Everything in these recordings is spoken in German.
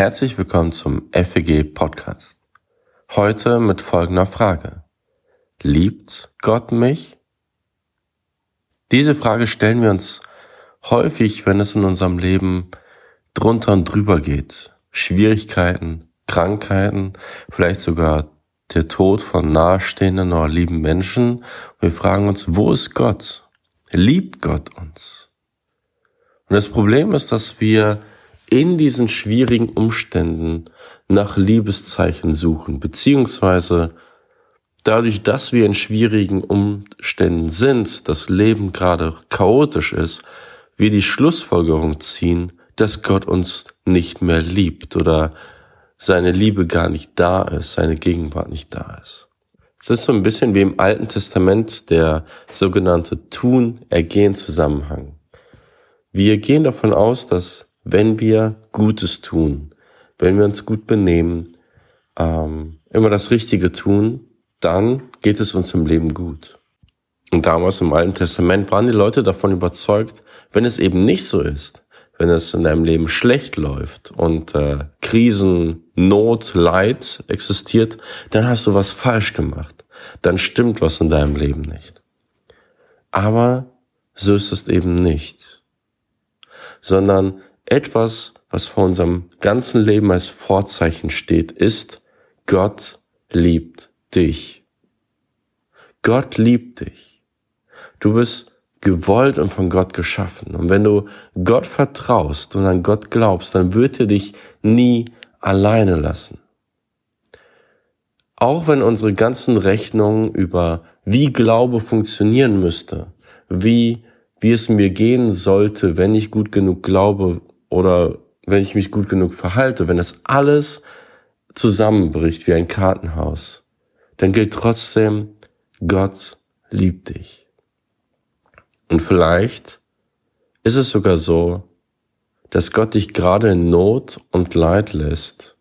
Herzlich willkommen zum FEG Podcast. Heute mit folgender Frage. Liebt Gott mich? Diese Frage stellen wir uns häufig, wenn es in unserem Leben drunter und drüber geht. Schwierigkeiten, Krankheiten, vielleicht sogar der Tod von nahestehenden oder lieben Menschen. Wir fragen uns, wo ist Gott? Liebt Gott uns? Und das Problem ist, dass wir in diesen schwierigen Umständen nach Liebeszeichen suchen, beziehungsweise dadurch, dass wir in schwierigen Umständen sind, das Leben gerade chaotisch ist, wir die Schlussfolgerung ziehen, dass Gott uns nicht mehr liebt oder seine Liebe gar nicht da ist, seine Gegenwart nicht da ist. Es ist so ein bisschen wie im Alten Testament der sogenannte Tun-Ergehen-Zusammenhang. Wir gehen davon aus, dass wenn wir Gutes tun, wenn wir uns gut benehmen, ähm, immer das Richtige tun, dann geht es uns im Leben gut. Und damals im Alten Testament waren die Leute davon überzeugt, wenn es eben nicht so ist, wenn es in deinem Leben schlecht läuft und äh, Krisen, Not, Leid existiert, dann hast du was falsch gemacht. Dann stimmt was in deinem Leben nicht. Aber so ist es eben nicht. Sondern etwas, was vor unserem ganzen Leben als Vorzeichen steht, ist, Gott liebt dich. Gott liebt dich. Du bist gewollt und von Gott geschaffen. Und wenn du Gott vertraust und an Gott glaubst, dann wird er dich nie alleine lassen. Auch wenn unsere ganzen Rechnungen über wie Glaube funktionieren müsste, wie, wie es mir gehen sollte, wenn ich gut genug glaube, oder wenn ich mich gut genug verhalte, wenn das alles zusammenbricht wie ein Kartenhaus, dann gilt trotzdem, Gott liebt dich. Und vielleicht ist es sogar so, dass Gott dich gerade in Not und Leid lässt,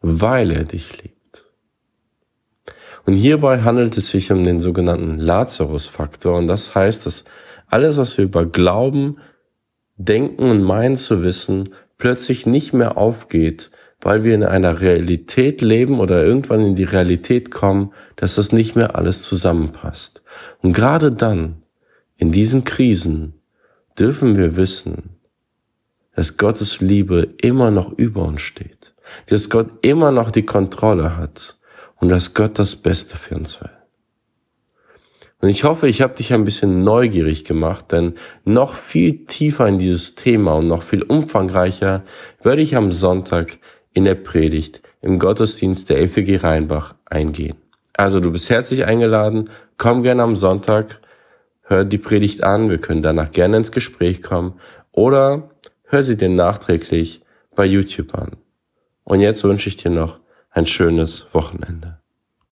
weil er dich liebt. Und hierbei handelt es sich um den sogenannten Lazarus-Faktor. Und das heißt, dass alles, was wir über Glauben, denken und meinen zu wissen, plötzlich nicht mehr aufgeht, weil wir in einer Realität leben oder irgendwann in die Realität kommen, dass das nicht mehr alles zusammenpasst. Und gerade dann, in diesen Krisen, dürfen wir wissen, dass Gottes Liebe immer noch über uns steht, dass Gott immer noch die Kontrolle hat und dass Gott das Beste für uns will. Und ich hoffe, ich habe dich ein bisschen neugierig gemacht, denn noch viel tiefer in dieses Thema und noch viel umfangreicher werde ich am Sonntag in der Predigt im Gottesdienst der FEG Rheinbach eingehen. Also du bist herzlich eingeladen, komm gerne am Sonntag, hör die Predigt an, wir können danach gerne ins Gespräch kommen oder hör sie dir nachträglich bei YouTube an. Und jetzt wünsche ich dir noch ein schönes Wochenende.